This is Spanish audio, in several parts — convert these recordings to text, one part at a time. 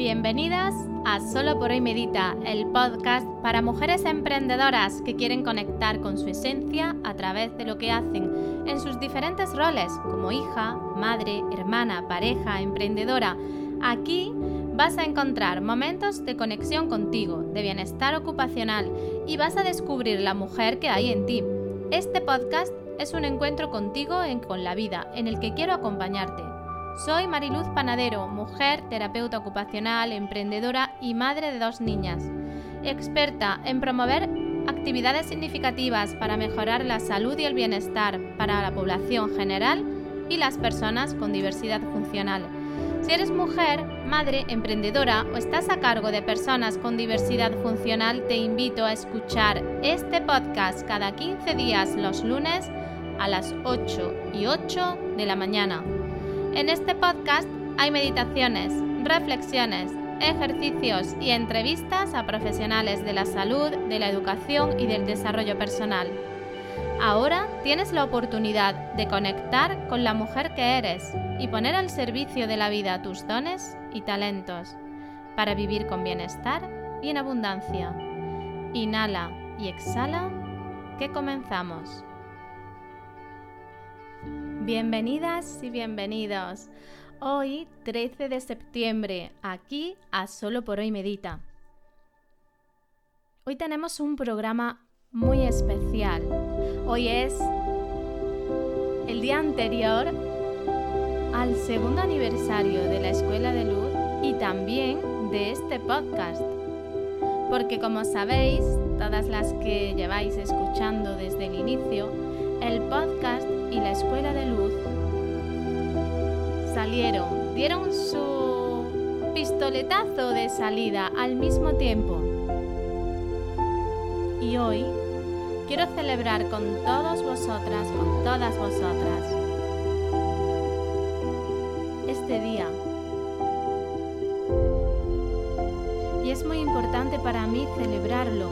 Bienvenidas a Solo por hoy Medita, el podcast para mujeres emprendedoras que quieren conectar con su esencia a través de lo que hacen en sus diferentes roles como hija, madre, hermana, pareja, emprendedora. Aquí vas a encontrar momentos de conexión contigo, de bienestar ocupacional y vas a descubrir la mujer que hay en ti. Este podcast es un encuentro contigo y con la vida en el que quiero acompañarte soy Mariluz Panadero, mujer, terapeuta ocupacional, emprendedora y madre de dos niñas. Experta en promover actividades significativas para mejorar la salud y el bienestar para la población general y las personas con diversidad funcional. Si eres mujer, madre, emprendedora o estás a cargo de personas con diversidad funcional, te invito a escuchar este podcast cada 15 días los lunes a las 8 y 8 de la mañana. En este podcast hay meditaciones, reflexiones, ejercicios y entrevistas a profesionales de la salud, de la educación y del desarrollo personal. Ahora tienes la oportunidad de conectar con la mujer que eres y poner al servicio de la vida tus dones y talentos para vivir con bienestar y en abundancia. Inhala y exhala, que comenzamos. Bienvenidas y bienvenidos. Hoy, 13 de septiembre, aquí a Solo por hoy Medita. Hoy tenemos un programa muy especial. Hoy es el día anterior al segundo aniversario de la Escuela de Luz y también de este podcast. Porque como sabéis, todas las que lleváis escuchando desde el inicio, el podcast y la Escuela de Luz salieron, dieron su pistoletazo de salida al mismo tiempo. Y hoy quiero celebrar con todos vosotras, con todas vosotras, este día. Y es muy importante para mí celebrarlo,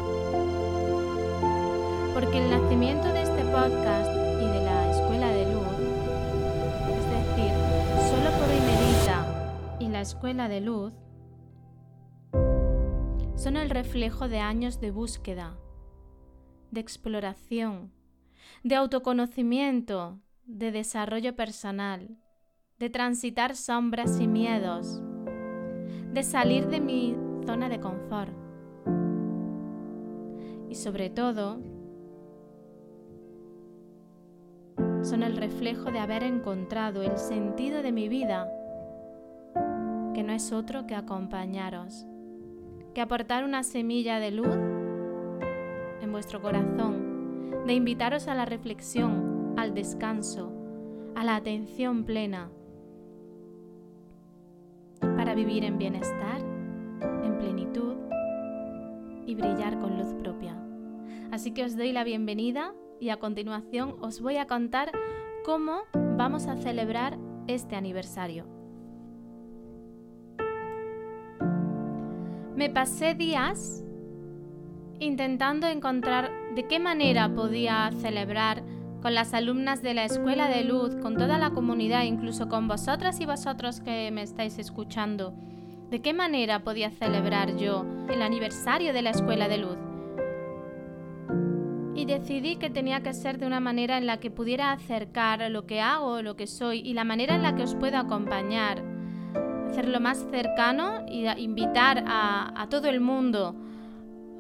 porque el nacimiento de este podcast escuela de luz son el reflejo de años de búsqueda, de exploración, de autoconocimiento, de desarrollo personal, de transitar sombras y miedos, de salir de mi zona de confort. Y sobre todo, son el reflejo de haber encontrado el sentido de mi vida que no es otro que acompañaros, que aportar una semilla de luz en vuestro corazón, de invitaros a la reflexión, al descanso, a la atención plena, para vivir en bienestar, en plenitud y brillar con luz propia. Así que os doy la bienvenida y a continuación os voy a contar cómo vamos a celebrar este aniversario. Me pasé días intentando encontrar de qué manera podía celebrar con las alumnas de la Escuela de Luz, con toda la comunidad, incluso con vosotras y vosotros que me estáis escuchando, de qué manera podía celebrar yo el aniversario de la Escuela de Luz. Y decidí que tenía que ser de una manera en la que pudiera acercar lo que hago, lo que soy y la manera en la que os puedo acompañar hacerlo más cercano y invitar a, todo el mundo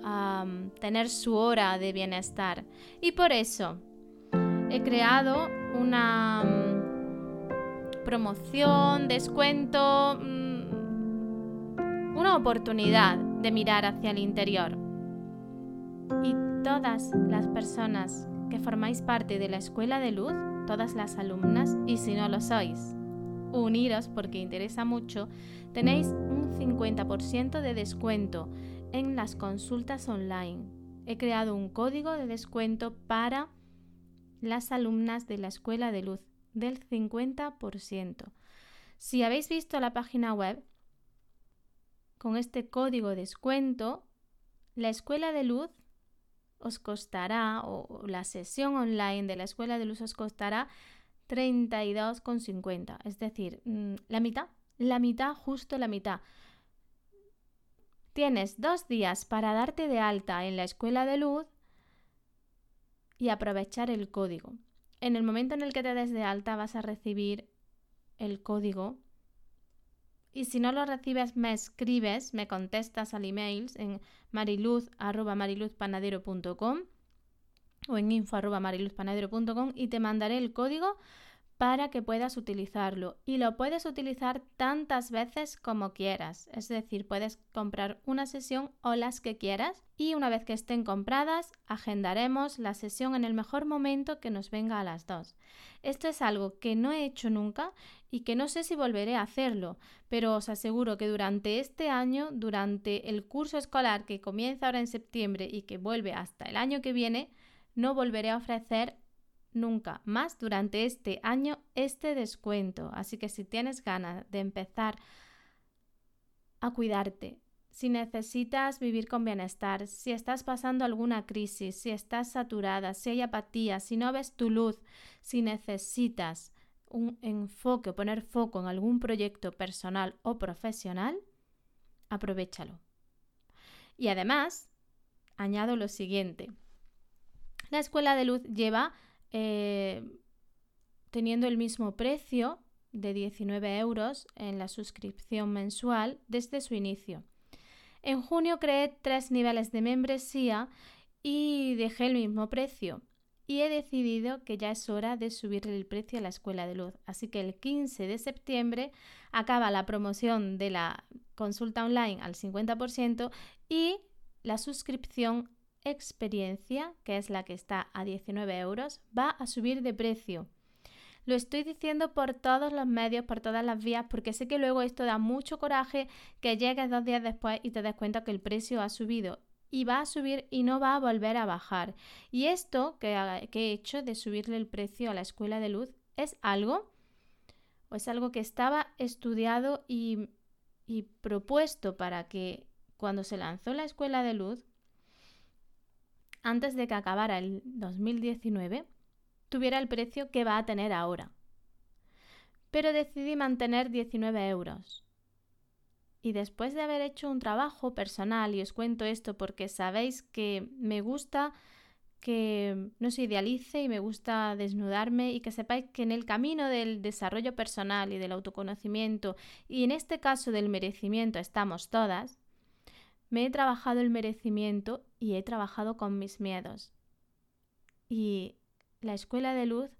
a um, tener su hora de bienestar. Y por eso he creado una um, promoción, descuento, mm, una oportunidad de mirar hacia el interior. Y todas las personas que formáis parte de la Escuela de Luz, todas las alumnas, y si no lo sois, uniros porque interesa mucho, tenéis un 50% de descuento en las consultas online. He creado un código de descuento para las alumnas de la Escuela de Luz del 50%. Si habéis visto la página web, con este código de descuento, la Escuela de Luz os costará, o la sesión online de la Escuela de Luz os costará 32,50. Es decir, mm, la mitad, la mitad, justo la mitad. Tienes dos días para darte de alta en la escuela de luz y aprovechar el código. En el momento en el que te des de alta vas a recibir el código y si no lo recibes me escribes, me contestas al email en mariluz.mariluzpanadero.com o en info.mariluzpanadero.com y te mandaré el código para que puedas utilizarlo y lo puedes utilizar tantas veces como quieras. Es decir, puedes comprar una sesión o las que quieras y una vez que estén compradas agendaremos la sesión en el mejor momento que nos venga a las dos. Esto es algo que no he hecho nunca y que no sé si volveré a hacerlo, pero os aseguro que durante este año, durante el curso escolar que comienza ahora en septiembre y que vuelve hasta el año que viene, no volveré a ofrecer nunca más durante este año este descuento. Así que si tienes ganas de empezar a cuidarte, si necesitas vivir con bienestar, si estás pasando alguna crisis, si estás saturada, si hay apatía, si no ves tu luz, si necesitas un enfoque, poner foco en algún proyecto personal o profesional, aprovechalo. Y además, añado lo siguiente. La escuela de luz lleva eh, teniendo el mismo precio de 19 euros en la suscripción mensual desde su inicio. En junio creé tres niveles de membresía y dejé el mismo precio. Y he decidido que ya es hora de subirle el precio a la escuela de luz. Así que el 15 de septiembre acaba la promoción de la consulta online al 50% y la suscripción experiencia, que es la que está a 19 euros, va a subir de precio. Lo estoy diciendo por todos los medios, por todas las vías, porque sé que luego esto da mucho coraje que llegues dos días después y te des cuenta que el precio ha subido. Y va a subir y no va a volver a bajar. Y esto que, he hecho de subirle el precio a la escuela de luz es algo, o es algo que estaba estudiado y propuesto para que cuando se lanzó la escuela de luz antes de que acabara el 2019, tuviera el precio que va a tener ahora. Pero decidí mantener 19 euros. Y después de haber hecho un trabajo personal, y os cuento esto porque sabéis que me gusta que no se idealice y me gusta desnudarme y que sepáis que en el camino del desarrollo personal y del autoconocimiento y en este caso del merecimiento estamos todas, me he trabajado el merecimiento y he trabajado con mis miedos. Y la escuela de luz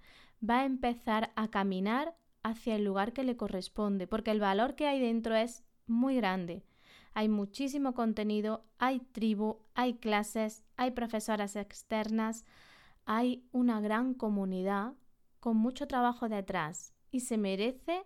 va a empezar a caminar hacia el lugar que le corresponde, porque el valor que hay dentro es muy grande. Hay muchísimo contenido, hay tribu, hay clases, hay profesoras externas, hay una gran comunidad con mucho trabajo detrás y se merece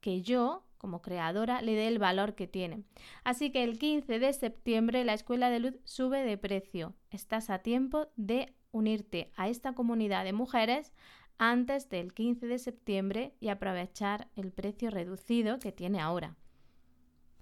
que yo como creadora le dé el valor que tiene. Así que el 15 de septiembre la Escuela de Luz sube de precio. Estás a tiempo de unirte a esta comunidad de mujeres antes del 15 de septiembre y aprovechar el precio reducido que tiene ahora.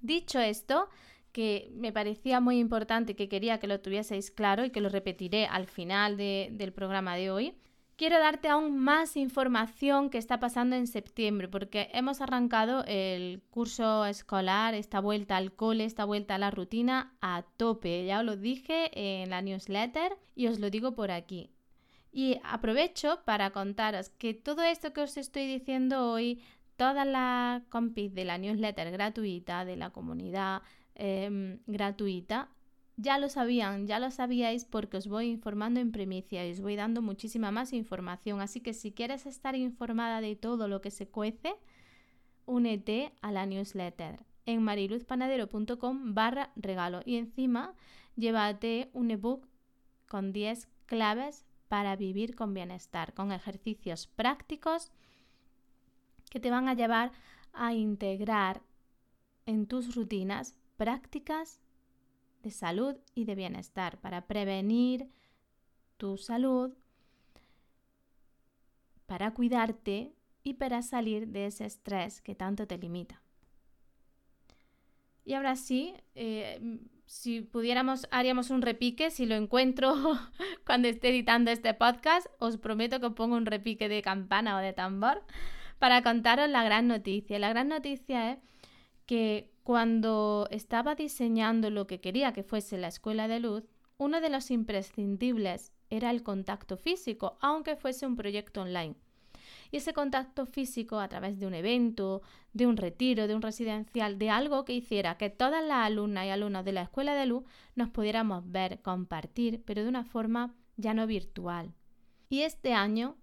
Dicho esto, que me parecía muy importante que quería que lo tuvieseis claro y que lo repetiré al final del programa de hoy, quiero darte aún más información que está pasando en septiembre, porque hemos arrancado el curso escolar, esta vuelta al cole, esta vuelta a la rutina a tope. Ya os lo dije en la newsletter y os lo digo por aquí. Y aprovecho para contaros que todo esto que os estoy diciendo hoy, toda la compis de la newsletter gratuita, de la comunidad em, gratuita, ya lo sabían, ya lo sabíais porque os voy informando en primicia y os voy dando muchísima más información. Así que si quieres estar informada de todo lo que se cuece, únete a la newsletter en mariluzpanadero.com barra regalo y encima llévate un ebook con 10 claves para vivir con bienestar, con ejercicios prácticos que te van a llevar a integrar en tus rutinas prácticas de salud y de bienestar, para prevenir tu salud, para cuidarte y para salir de ese estrés que tanto te limita. Y ahora sí, eh, si pudiéramos, haríamos un repique. Si lo encuentro cuando esté editando este podcast, os prometo que pongo un repique de campana o de tambor para contaros la gran noticia. La gran noticia es que cuando estaba diseñando lo que quería que fuese la escuela de luz, uno de los imprescindibles era el contacto físico, aunque fuese un proyecto online. Y ese contacto físico a través de un evento, de un retiro, de un residencial, de algo que hiciera que todas las alumnas y alumnos de la Escuela de Luz nos pudiéramos ver, compartir, pero de una forma ya no virtual. Y este año,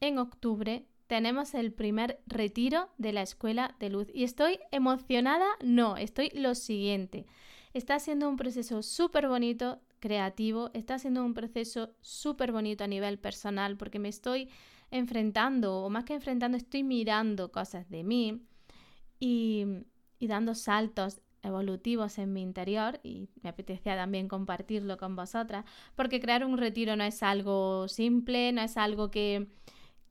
en octubre, tenemos el primer retiro de la Escuela de Luz. Y estoy emocionada, no, estoy lo siguiente. Está siendo un proceso súper bonito, creativo, está siendo un proceso súper bonito a nivel personal porque me estoy enfrentando, o más que enfrentando, estoy mirando cosas de mí y, y dando saltos evolutivos en mi interior y me apetecía también compartirlo con vosotras, porque crear un retiro no es algo simple, no es algo que,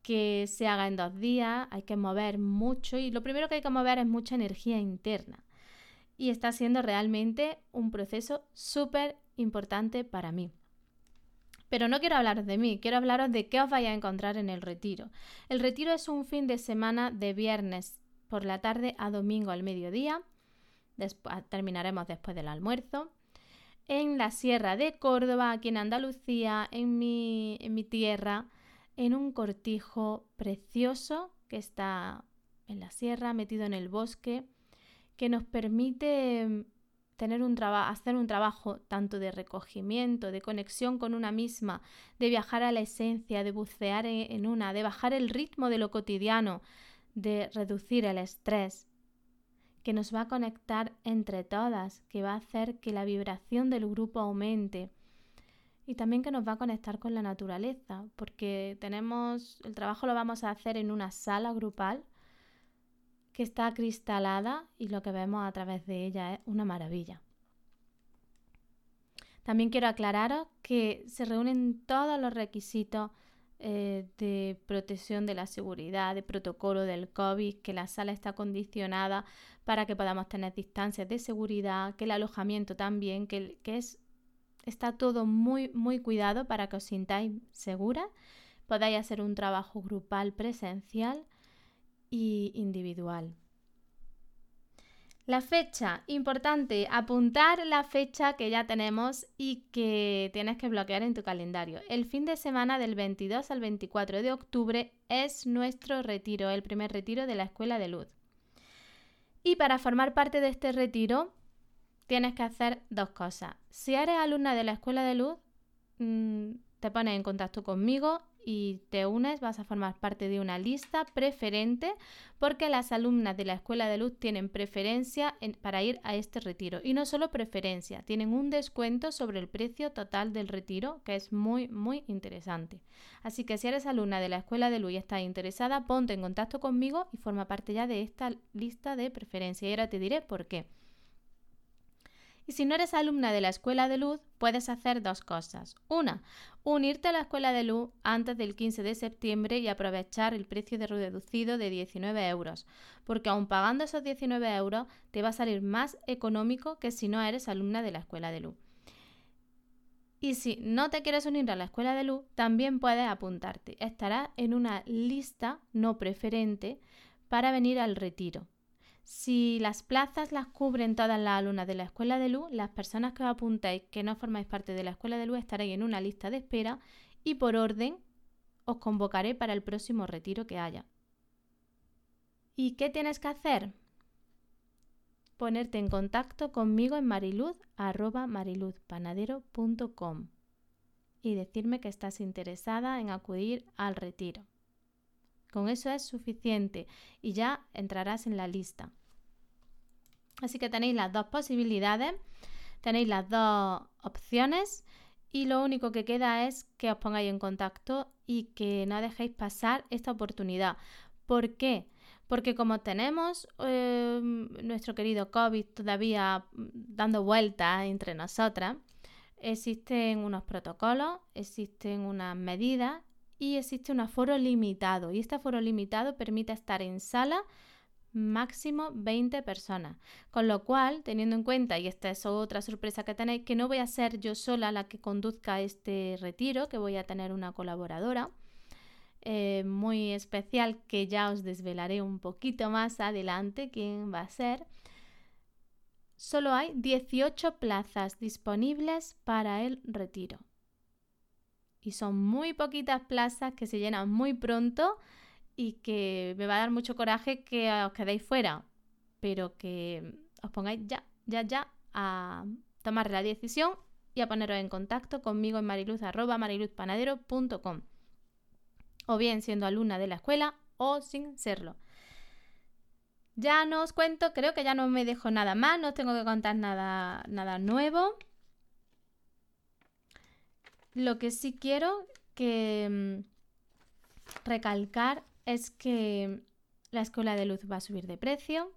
que se haga en dos días, hay que mover mucho y lo primero que hay que mover es mucha energía interna. Y está siendo realmente un proceso súper importante para mí. Pero no quiero hablaros de mí, quiero hablaros de qué os vais a encontrar en el retiro. El retiro es un fin de semana de viernes por la tarde a domingo al mediodía. Después, terminaremos después del almuerzo. En la Sierra de Córdoba, aquí en Andalucía, en mi, en mi tierra, en un cortijo precioso que está en la sierra, metido en el bosque, que nos permite tener un hacer un trabajo tanto de recogimiento, de conexión con una misma, de viajar a la esencia, de bucear en una, de bajar el ritmo de lo cotidiano, de reducir el estrés, que nos va a conectar entre todas, que va a hacer que la vibración del grupo aumente y también que nos va a conectar con la naturaleza, porque tenemos el trabajo lo vamos a hacer en una sala grupal que está cristalada y lo que vemos a través de ella es una maravilla. También quiero aclararos que se reúnen todos los requisitos eh, de protección de la seguridad, de protocolo del COVID, que la sala está condicionada para que podamos tener distancias de seguridad, que el alojamiento también, que, que es, está todo muy, muy cuidado para que os sintáis seguras, podáis hacer un trabajo grupal presencial y individual. La fecha, importante, apuntar la fecha que ya tenemos y que tienes que bloquear en tu calendario. El fin de semana del 22 al 24 de octubre es nuestro retiro, el primer retiro de la Escuela de Luz. Y para formar parte de este retiro tienes que hacer dos cosas. Si eres alumna de la Escuela de Luz, mm, te pones en contacto conmigo y te unes, vas a formar parte de una lista preferente porque las alumnas de la Escuela de Luz tienen preferencia para ir a este retiro. Y no solo preferencia, tienen un descuento sobre el precio total del retiro que es muy, muy interesante. Así que si eres alumna de la Escuela de Luz y estás interesada, ponte en contacto conmigo y forma parte ya de esta lista de preferencia. Y ahora te diré por qué. Y si no eres alumna de la Escuela de Luz, puedes hacer dos cosas. Una, unirte a la Escuela de Luz antes del 15 de septiembre y aprovechar el precio de reducido de 19 euros, porque aun pagando esos 19 euros te va a salir más económico que si no eres alumna de la Escuela de Luz. Y si no te quieres unir a la Escuela de Luz, también puedes apuntarte. Estarás en una lista no preferente para venir al retiro. Si las plazas las cubren todas las alumnas de la Escuela de Luz, las personas que os apuntáis que no formáis parte de la Escuela de Luz estaréis en una lista de espera y por orden os convocaré para el próximo retiro que haya. ¿Y qué tienes que hacer? Ponerte en contacto conmigo en mariluz.mariluzpanadero.com y decirme que estás interesada en acudir al retiro. Con eso es suficiente y ya entrarás en la lista. Así que tenéis las dos posibilidades, tenéis las dos opciones y lo único que queda es que os pongáis en contacto y que no dejéis pasar esta oportunidad. ¿Por qué? Porque como tenemos em, nuestro querido COVID todavía dando vueltas entre nosotras, existen unos protocolos, existen unas medidas y existe un aforo limitado. Y este aforo limitado permite estar en sala máximo 20 personas. Con lo cual, teniendo en cuenta, y esta es otra sorpresa que tenéis, que no voy a ser yo sola la que conduzca este retiro, que voy a tener una colaboradora eh, muy especial que ya os desvelaré un poquito más adelante quién va a ser. solo hay 18 plazas disponibles para el retiro. Y son muy poquitas plazas que se llenan muy pronto y que me va a dar mucho coraje que os quedéis fuera, pero que os pongáis ya, ya, ya a tomar la decisión y a poneros en contacto conmigo en mariluz.mariluzpanadero.com o bien siendo alumna de la escuela o sin serlo. Ya no os cuento, creo que ya no me dejo nada más, no os tengo que contar nada, nada nuevo. Lo que sí quiero que mm, recalcar es que la escuela de luz va a subir de precio,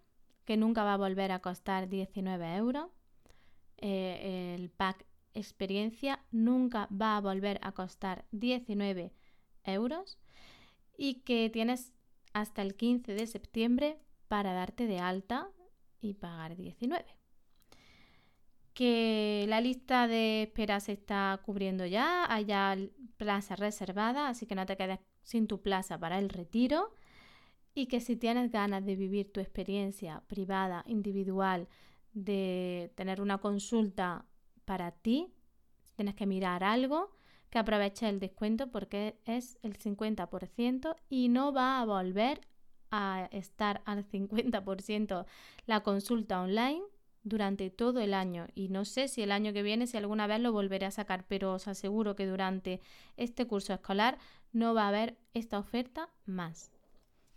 que nunca va a volver a costar 19 euros. Eh, el pack experiencia nunca va a volver a costar 19 euros y que tienes hasta el 15 de septiembre para darte de alta y pagar 19. Que la lista de espera se está cubriendo ya, hay ya plaza reservada, así que no te quedes sin tu plaza para el retiro. Y que si tienes ganas de vivir tu experiencia privada, individual, de tener una consulta para ti, tienes que mirar algo, que aproveche el descuento porque es el 50% y no va a volver a estar al 50% la consulta online durante todo el año y no sé si el año que viene si alguna vez lo volveré a sacar pero os aseguro que durante este curso escolar no va a haber esta oferta más.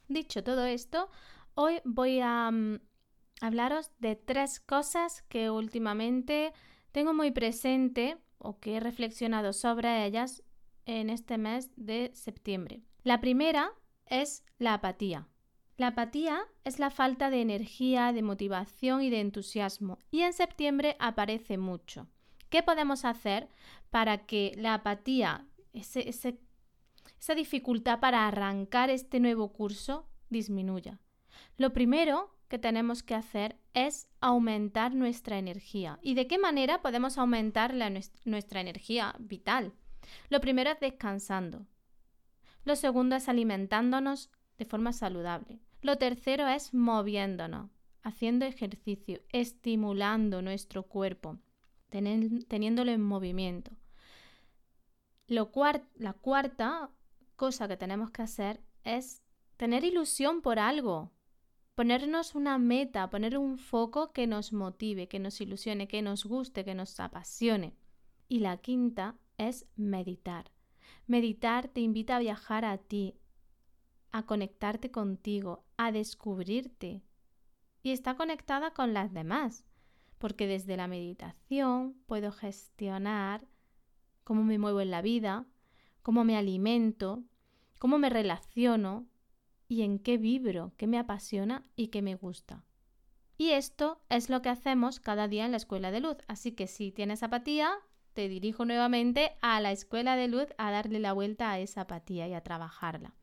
Dicho todo esto hoy voy a mm, hablaros de tres cosas que últimamente tengo muy presente o que he reflexionado sobre ellas en este mes de septiembre. La primera es la apatía la apatía es la falta de energía, de motivación y de entusiasmo, y en septiembre aparece mucho. ¿Qué podemos hacer para que la apatía, esa dificultad para arrancar este nuevo curso, disminuya? Lo primero que tenemos que hacer es aumentar nuestra energía. ¿Y de qué manera podemos aumentar nuestra energía vital? Lo primero es descansando. Lo segundo es alimentándonos de forma saludable. Lo tercero es moviéndonos, haciendo ejercicio, estimulando nuestro cuerpo, teniéndolo en movimiento. Lo la cuarta cosa que tenemos que hacer es tener ilusión por algo, ponernos una meta, poner un foco que nos motive, que nos ilusione, que nos guste, que nos apasione. Y la quinta es meditar. Meditar te invita a viajar a ti, a conectarte contigo, a descubrirte. Y está conectada con las demás, porque desde la meditación puedo gestionar cómo me muevo en la vida, cómo me alimento, cómo me relaciono y en qué vibro, qué me apasiona y qué me gusta. Y esto es lo que hacemos cada día en la escuela de luz. Así que si tienes apatía, te dirijo nuevamente a la escuela de luz a darle la vuelta a esa apatía y a trabajarla.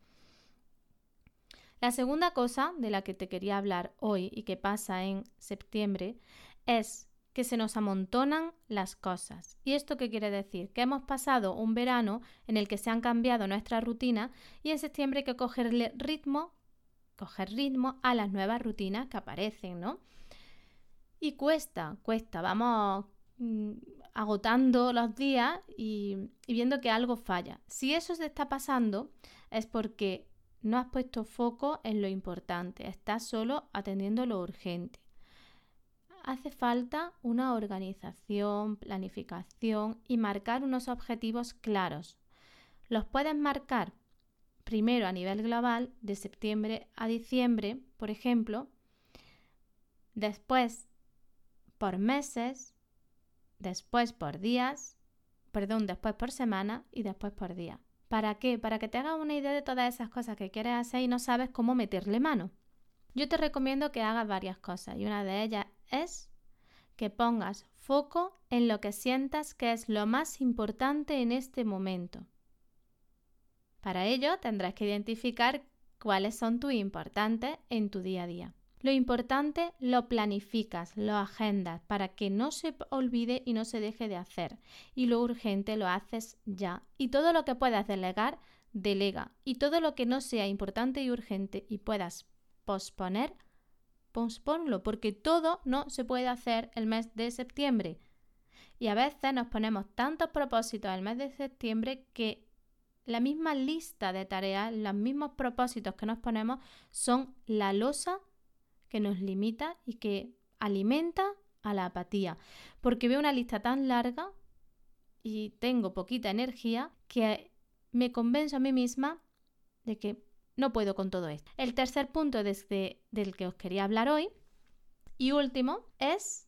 La segunda cosa de la que te quería hablar hoy y que pasa en septiembre es que se nos amontonan las cosas. ¿Y esto qué quiere decir? Que hemos pasado un verano en el que se han cambiado nuestras rutinas y en septiembre hay que cogerle ritmo, coger ritmo a las nuevas rutinas que aparecen, ¿no? Y cuesta, cuesta, vamos mm, agotando los días y, y viendo que algo falla. Si eso se está pasando es porque no has puesto foco en lo importante, estás solo atendiendo lo urgente. Hace falta una organización, planificación y marcar unos objetivos claros. Los puedes marcar primero a nivel global, de septiembre a diciembre, por ejemplo, después por meses, después por días, perdón, después por semana y después por día. ¿Para qué? Para que te hagas una idea de todas esas cosas que quieres hacer y no sabes cómo meterle mano. Yo te recomiendo que hagas varias cosas y una de ellas es que pongas foco en lo que sientas que es lo más importante en este momento. Para ello tendrás que identificar cuáles son tus importantes en tu día a día. Lo importante lo planificas, lo agendas para que no se olvide y no se deje de hacer. Y lo urgente lo haces ya. Y todo lo que puedas delegar, delega. Y todo lo que no sea importante y urgente y puedas posponer, posponlo, porque todo no se puede hacer el mes de septiembre. Y a veces nos ponemos tantos propósitos el mes de septiembre que la misma lista de tareas, los mismos propósitos que nos ponemos son la losa que nos limita y que alimenta a la apatía. Porque veo una lista tan larga y tengo poquita energía que me convenzo a mí misma de que no puedo con todo esto. El tercer punto desde, del que os quería hablar hoy y último es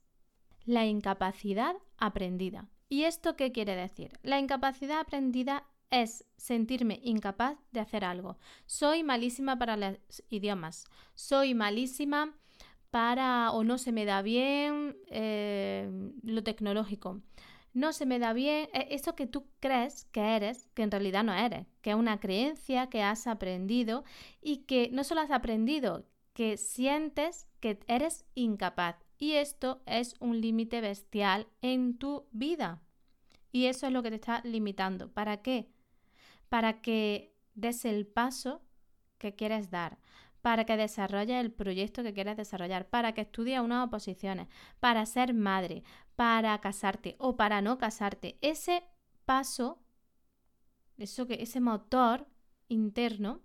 la incapacidad aprendida. ¿Y esto qué quiere decir? La incapacidad aprendida es sentirme incapaz de hacer algo. Soy malísima para los idiomas. Soy malísima para o no se me da bien eh, lo tecnológico. No se me da bien e, eso que tú crees que eres, que en realidad no eres, que es una creencia que has aprendido y que no solo has aprendido, que sientes que eres incapaz. Y esto es un límite bestial en tu vida. Y eso es lo que te está limitando. ¿Para qué? Para que des el paso que quieres dar, para que desarrolles el proyecto que quieres desarrollar, para que estudies unas oposiciones, para ser madre, para casarte o para no casarte. Ese paso, eso que ese motor interno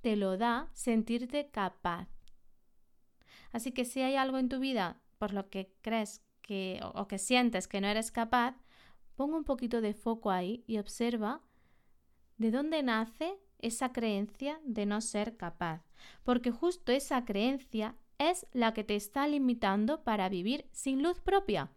te lo da sentirte capaz. Así que si hay algo en tu vida por lo que crees que o que sientes que no eres capaz, pon un poquito de foco ahí y observa de dónde nace esa creencia de no ser capaz, porque justo esa creencia es la que te está limitando para vivir sin luz propia.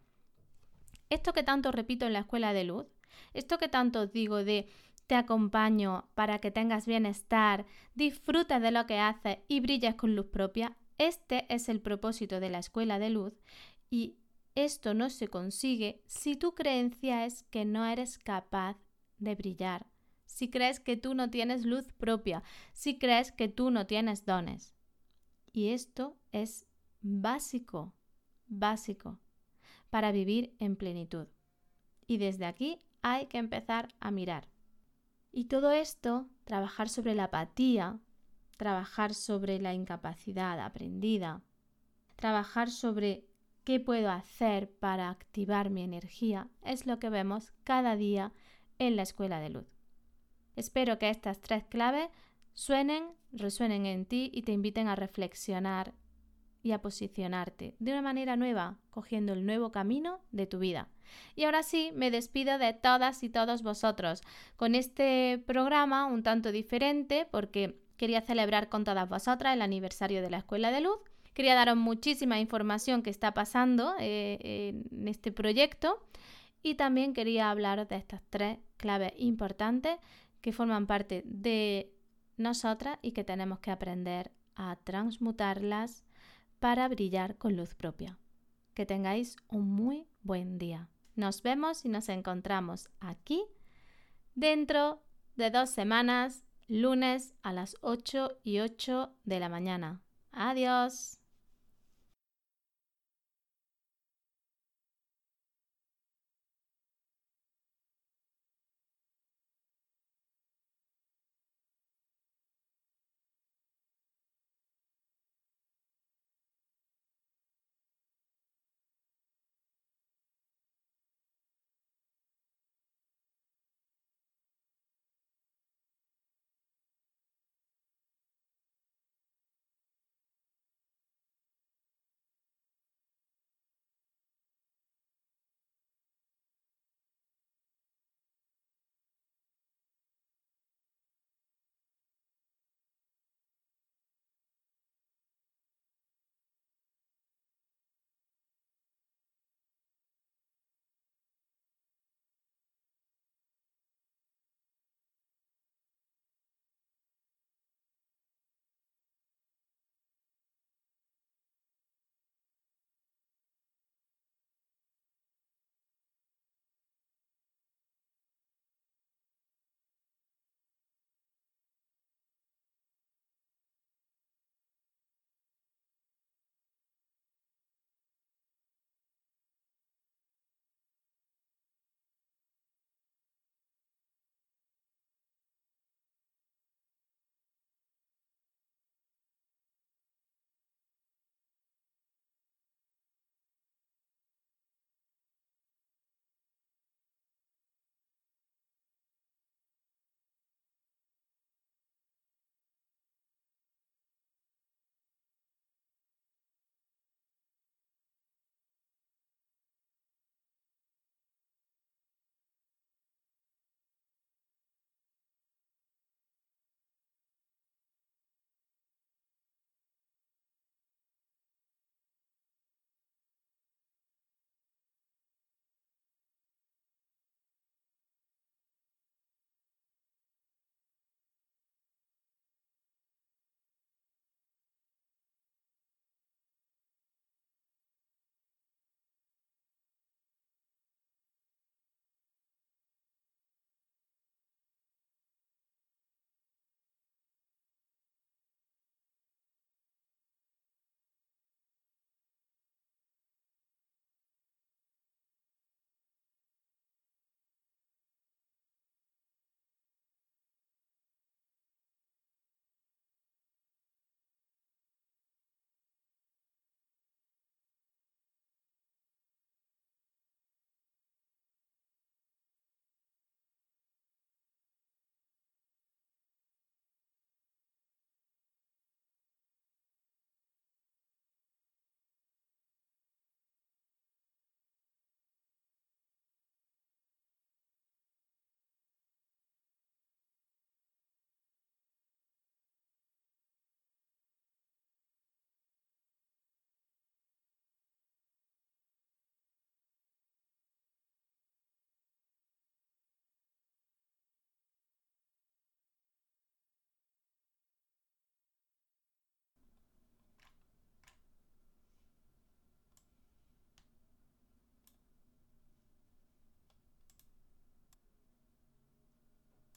Esto que tanto repito en la escuela de luz, esto que tanto digo de te acompaño para que tengas bienestar, disfrutes de lo que haces y brilles con luz propia, este es el propósito de la escuela de luz y esto no se consigue si tu creencia es que no eres capaz de brillar, si crees que tú no tienes luz propia, si crees que tú no tienes dones. Y esto es básico, básico, para vivir en plenitud. Y desde aquí hay que empezar a mirar. Y todo esto, trabajar sobre la apatía, trabajar sobre la incapacidad aprendida, trabajar sobre qué puedo hacer para activar mi energía, es lo que vemos cada día en la escuela de luz. Espero que estas tres claves suenen, resuenen en ti y te inviten a reflexionar y a posicionarte de una manera nueva, cogiendo el nuevo camino de tu vida. Y ahora sí, me despido de todas y todos vosotros con este programa un tanto diferente porque quería celebrar con todas vosotras el aniversario de la Escuela de Luz. Quería daros muchísima información que está pasando eh, en este proyecto y también quería hablar de estas tres claves importantes que forman parte de nosotras y que tenemos que aprender a transmutarlas para brillar con luz propia. Que tengáis un muy buen día. Nos vemos y nos encontramos aquí dentro de dos semanas, lunes a las 8 y 8 de la mañana. Adiós.